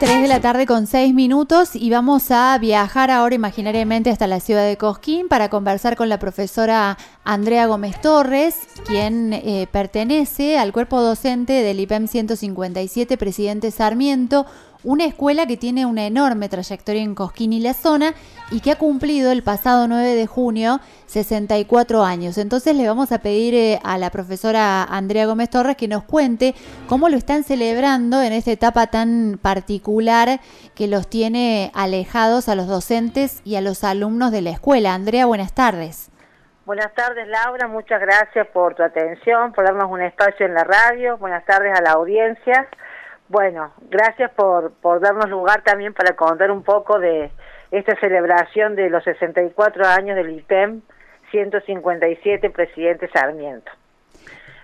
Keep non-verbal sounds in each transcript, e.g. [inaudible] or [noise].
3 de la tarde con 6 minutos y vamos a viajar ahora imaginariamente hasta la ciudad de Cosquín para conversar con la profesora Andrea Gómez Torres, quien eh, pertenece al cuerpo docente del IPEM 157 Presidente Sarmiento, una escuela que tiene una enorme trayectoria en Cosquín y la zona y que ha cumplido el pasado 9 de junio 64 años. Entonces le vamos a pedir eh, a la profesora Andrea Gómez Torres que nos cuente cómo lo están celebrando en esta etapa tan particular que los tiene alejados a los docentes y a los alumnos de la escuela. Andrea, buenas tardes. Buenas tardes Laura, muchas gracias por tu atención, por darnos un espacio en la radio. Buenas tardes a la audiencia. Bueno, gracias por, por darnos lugar también para contar un poco de esta celebración de los 64 años del IPEM 157 Presidente Sarmiento.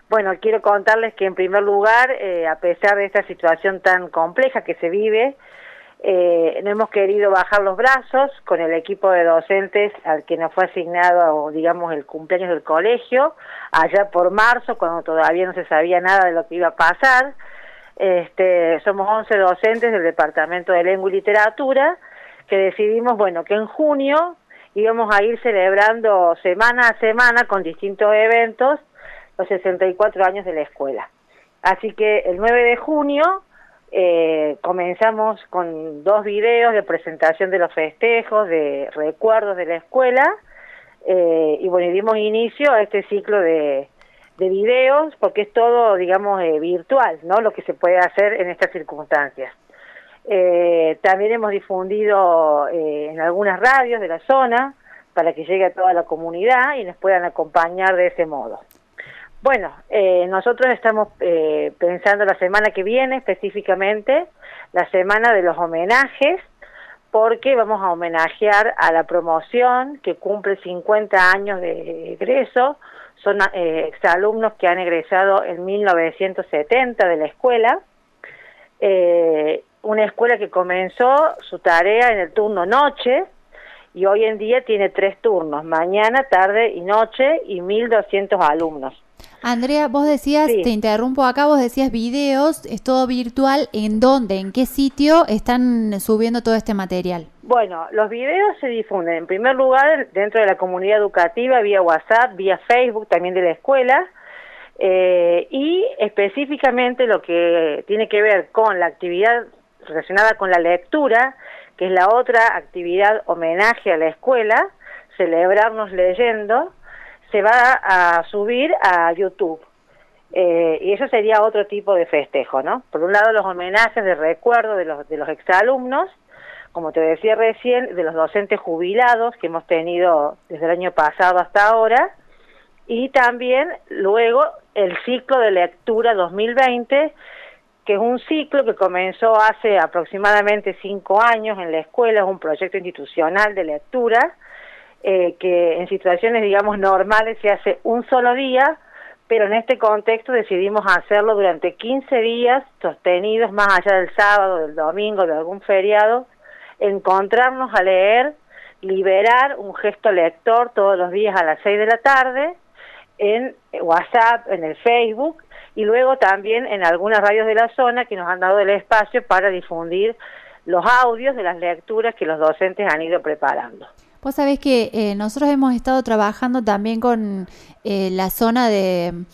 Bueno, quiero contarles que en primer lugar, eh, a pesar de esta situación tan compleja que se vive, eh, no hemos querido bajar los brazos con el equipo de docentes al que nos fue asignado, digamos, el cumpleaños del colegio, allá por marzo, cuando todavía no se sabía nada de lo que iba a pasar. Este, somos 11 docentes del Departamento de Lengua y Literatura que decidimos, bueno, que en junio íbamos a ir celebrando semana a semana con distintos eventos los 64 años de la escuela. Así que el 9 de junio eh, comenzamos con dos videos de presentación de los festejos, de recuerdos de la escuela, eh, y bueno, dimos inicio a este ciclo de, de videos porque es todo, digamos, eh, virtual, ¿no? Lo que se puede hacer en estas circunstancias. Eh, también hemos difundido eh, en algunas radios de la zona para que llegue a toda la comunidad y nos puedan acompañar de ese modo. Bueno, nosotros estamos pensando la semana que viene específicamente, la semana de los homenajes, porque vamos a homenajear a la promoción que cumple 50 años de egreso, son eh, exalumnos que han egresado en 1970 de la escuela, eh, una escuela que comenzó su tarea en el turno noche y hoy en día tiene tres turnos, mañana, tarde y noche y 1.200 alumnos. Andrea, vos decías, te interrumpo acá, vos decías videos, es todo virtual, ¿en dónde, en qué sitio están subiendo todo este material? Bueno, los videos se difunden. En primer lugar dentro de la comunidad educativa, vía WhatsApp, vía Facebook, también de la escuela, eh, y específicamente lo que tiene que ver con la actividad relacionada con la lectura, que es la otra actividad homenaje a la escuela, celebrarnos leyendo, se va a subir a YouTube. Eh, y eso sería otro tipo de festejo, ¿no? Por un lado los homenajes de recuerdo de los, de los exalumnos, como te decía recién, de los docentes jubilados que hemos tenido desde el año pasado hasta ahora, y también luego el ciclo de lectura 2020, que es un ciclo que comenzó hace aproximadamente cinco años en la escuela, es un proyecto institucional de lectura, eh, que en situaciones, digamos, normales se hace un solo día, pero en este contexto decidimos hacerlo durante 15 días sostenidos más allá del sábado, del domingo, de algún feriado, encontrarnos a leer, liberar un gesto lector todos los días a las 6 de la tarde en WhatsApp, en el Facebook y luego también en algunas radios de la zona que nos han dado el espacio para difundir los audios de las lecturas que los docentes han ido preparando. Vos sabés que eh, nosotros hemos estado trabajando también con eh, la zona de,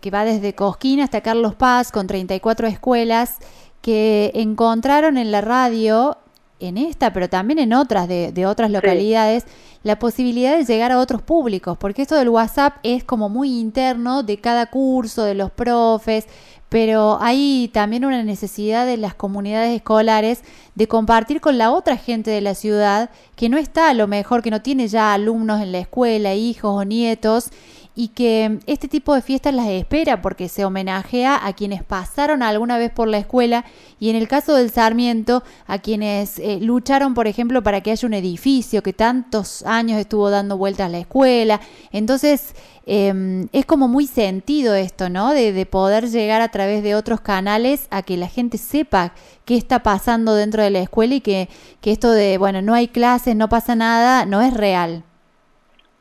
que va desde Cosquín hasta Carlos Paz, con 34 escuelas que encontraron en la radio, en esta, pero también en otras de, otras localidades, la posibilidad de llegar a otros públicos, porque esto del WhatsApp es como muy interno de cada curso, de los profes, pero hay también una necesidad de las comunidades escolares de compartir con la otra gente de la ciudad que no está a lo mejor, que no tiene ya alumnos en la escuela, hijos o nietos, y que este tipo de fiestas las espera porque se homenajea a quienes pasaron alguna vez por la escuela y en el caso del Sarmiento a quienes eh, lucharon, por ejemplo, para que haya un edificio que tantos años estuvo dando vueltas la escuela. Entonces, Em, es como muy sentido esto, ¿no? De, de, poder llegar a través de otros canales a que la gente sepa qué está pasando dentro de la escuela y que, que esto de, bueno, no hay clases, no pasa nada, no es real.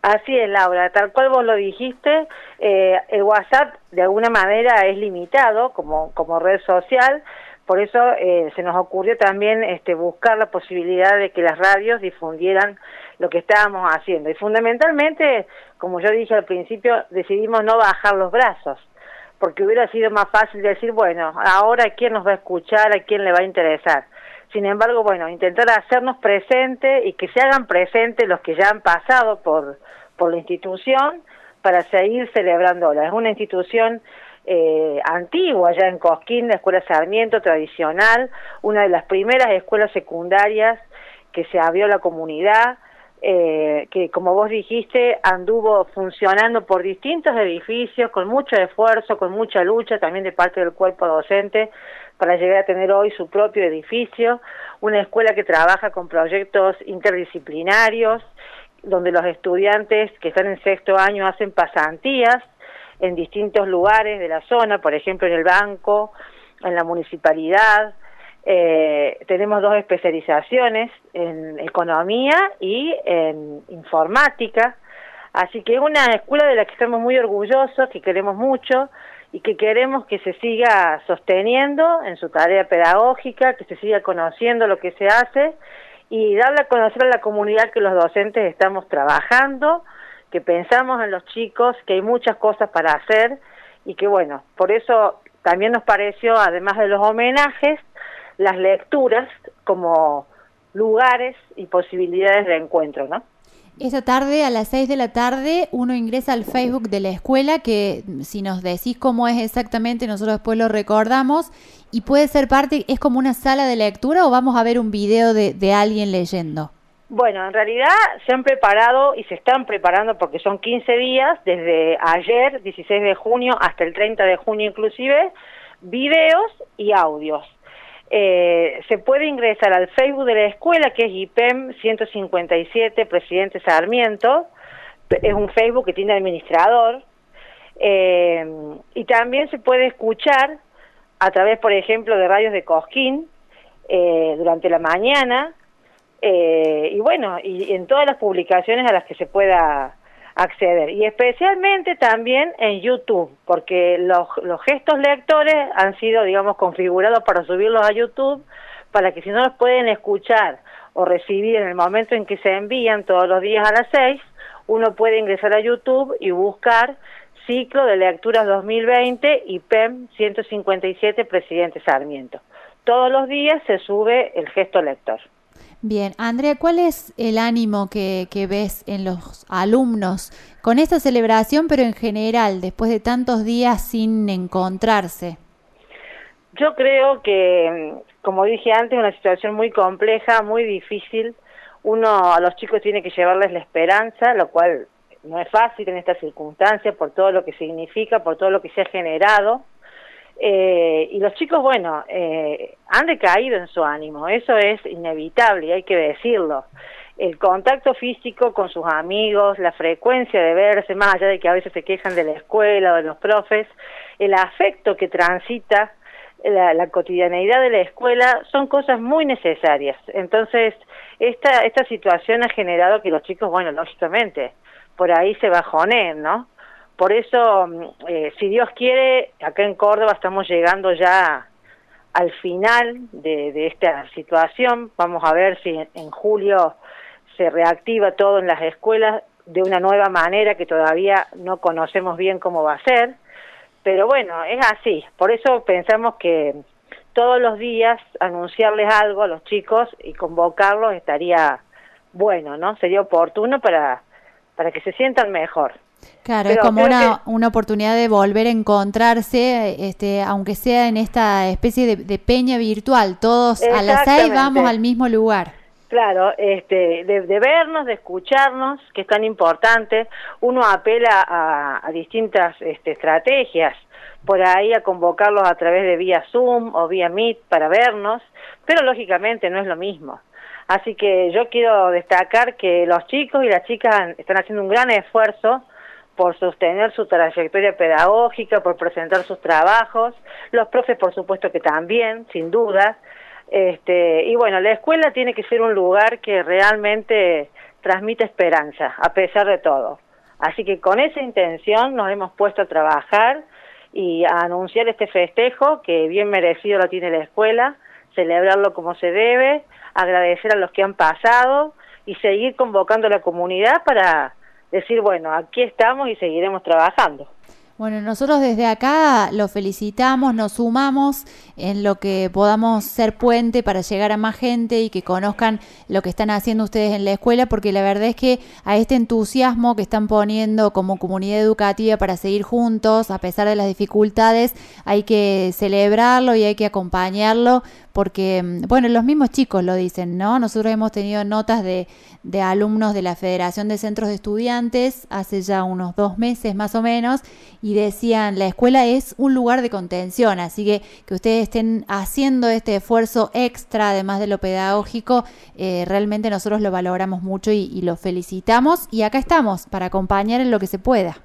Así es, Laura, tal cual vos lo dijiste, eh, el WhatsApp de alguna manera es limitado como, como red social, por eso eh, se nos ocurrió también este, buscar la posibilidad de que las radios difundieran lo que estábamos haciendo. Y fundamentalmente, como yo dije al principio, decidimos no bajar los brazos, porque hubiera sido más fácil decir, bueno, ahora quién nos va a escuchar, a quién le va a interesar. Sin embargo, bueno, intentar hacernos presentes y que se hagan presentes los que ya han pasado por, por la institución para seguir celebrándola. Es una institución eh, antigua ya en Cosquín, la Escuela Sarmiento tradicional, una de las primeras escuelas secundarias que se abrió a la comunidad, eh, que como vos dijiste anduvo funcionando por distintos edificios con mucho esfuerzo, con mucha lucha también de parte del cuerpo docente para llegar a tener hoy su propio edificio, una escuela que trabaja con proyectos interdisciplinarios, donde los estudiantes que están en sexto año hacen pasantías en distintos lugares de la zona, por ejemplo en el banco, en la municipalidad. Eh, tenemos dos especializaciones en economía y en informática, así que es una escuela de la que estamos muy orgullosos, que queremos mucho, y que queremos que se siga sosteniendo en su tarea pedagógica, que se siga conociendo lo que se hace y darle a conocer a la comunidad que los docentes estamos trabajando, que pensamos en los chicos, que hay muchas cosas para hacer y que bueno, por eso también nos pareció, además de los homenajes, las lecturas como lugares y posibilidades de encuentro, ¿no? Esa tarde, a las 6 de la tarde, uno ingresa al Facebook de la escuela, que si nos decís cómo es exactamente, nosotros después lo recordamos, y puede ser parte, ¿es como una sala de lectura o vamos a ver un video de, de alguien leyendo? Bueno, en realidad se han preparado y se están preparando porque son 15 días, desde ayer, 16 de junio, hasta el 30 de junio inclusive, videos y audios. Eh, se puede ingresar al Facebook de la escuela, que es IPEM 157, Presidente Sarmiento, es un Facebook que tiene administrador, eh, y también se puede escuchar a través, por ejemplo, de radios de Cosquín eh, durante la mañana, y bueno, y en todas las publicaciones a las que se pueda acceder. Y especialmente también en YouTube porque los, los gestos lectores han sido digamos configurados para subirlos a YouTube para que si no los pueden escuchar o recibir en el momento en que se envían todos los días a las 6 uno puede ingresar a YouTube y buscar ciclo de lecturas 2020 y PEM 157 Presidente Sarmiento. Todos los días se sube el gesto lector Bien, Andrea, ¿cuál es el ánimo que, ves en los alumnos con esta celebración, pero en general, después de tantos días sin encontrarse? Yo creo que, como dije antes, una situación muy compleja, muy difícil. Uno a los chicos tiene que llevarles la esperanza, lo cual no es fácil en estas circunstancias por todo lo que significa, por todo lo que se ha generado. Eh, y los chicos, bueno, eh, han decaído en su ánimo, eso es inevitable y hay que decirlo. El contacto físico con sus amigos, la frecuencia de verse, más allá de que a veces se quejan de la escuela o de los profes, el afecto que transita la, la cotidianeidad de la escuela son cosas muy necesarias. Entonces, esta, esta situación ha generado que los chicos, bueno, lógicamente, por ahí se bajoneen, ¿no? Por eso, mm, eh, si Dios quiere, acá en Córdoba estamos llegando ya al final de, esta situación. Vamos a ver si en, julio se reactiva todo en las escuelas de una nueva manera que todavía no conocemos bien cómo va a ser. Pero bueno, es así. Por eso pensamos que todos los días anunciarles algo a los chicos y convocarlos estaría bueno, ¿no? Sería oportuno para, para que se sientan mejor. Claro, es como una, una oportunidad de volver a encontrarse, este, aunque sea en esta especie de, peña virtual, todos a las seis vamos al mismo lugar. Claro, este, de, vernos, de escucharnos, que es tan importante. Uno apela a, distintas este, estrategias, por ahí a convocarlos a través de vía Zoom o vía Meet para vernos, pero lógicamente no es lo mismo. Así que yo quiero destacar que los chicos y las chicas están haciendo un gran esfuerzo por sostener su trayectoria pedagógica, por presentar sus trabajos, los profes por supuesto que también, sin duda, este, y bueno, la escuela tiene que ser un lugar que realmente transmite esperanza, a pesar de todo. Así que con esa intención nos hemos puesto a trabajar y a anunciar este festejo que bien merecido lo tiene la escuela, celebrarlo como se debe, agradecer a los que han pasado y seguir convocando a la comunidad para decir, bueno, aquí estamos y seguiremos trabajando. Bueno, nosotros desde acá lo felicitamos, nos sumamos en lo que podamos ser puente para llegar a más gente y que conozcan lo que están haciendo ustedes en la escuela, porque la verdad es que a este entusiasmo que están poniendo como comunidad educativa para seguir juntos, a pesar de las dificultades, hay que celebrarlo y hay que acompañarlo, porque, mm, bueno, los mismos chicos lo dicen, ¿no? Nosotros hemos tenido notas de, de alumnos de la Federación de Centros de Estudiantes hace ya unos dos meses más o menos, y decían, la escuela es un lugar de contención, así que que ustedes estén haciendo este esfuerzo extra, además de lo pedagógico, eh, realmente nosotros lo valoramos mucho y, y lo felicitamos, y acá estamos para acompañar en lo que se pueda.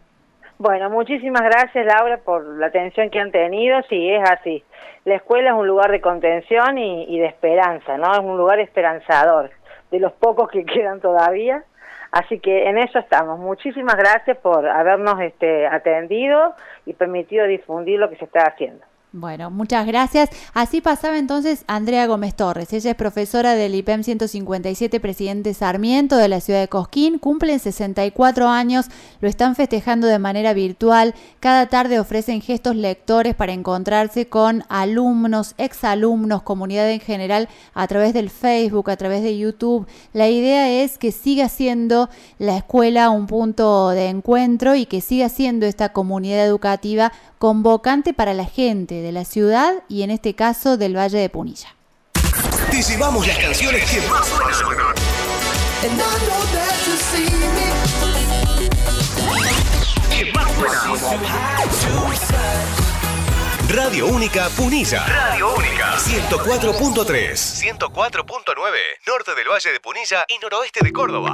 Bueno, muchísimas gracias Laura por la atención que han tenido, sí, es así. La escuela es un lugar de contención y, de esperanza, ¿no? Es un lugar esperanzador, de los pocos que [laughs] quedan todavía. Así que en eso estamos. Muchísimas gracias por habernos este, atendido y permitido difundir lo que se está haciendo. Bueno, muchas gracias. Así pasaba entonces Andrea Gómez Torres. Ella es profesora del IPEM 157, presidente Sarmiento de la ciudad de Cosquín. Cumplen 64 años, lo están festejando de manera virtual. Cada tarde ofrecen gestos lectores para encontrarse con alumnos, exalumnos, comunidad en general a través del Facebook, a través de YouTube. La idea es que siga siendo la escuela un punto de encuentro y que siga siendo esta comunidad educativa convocante para la gente de la ciudad y en este caso del Valle de Punilla. Te llevamos las canciones que más suenan. Que más Radio Única Punilla. Radio Única. 104.3. 104.9. Norte del Valle de Punilla y noroeste de Córdoba.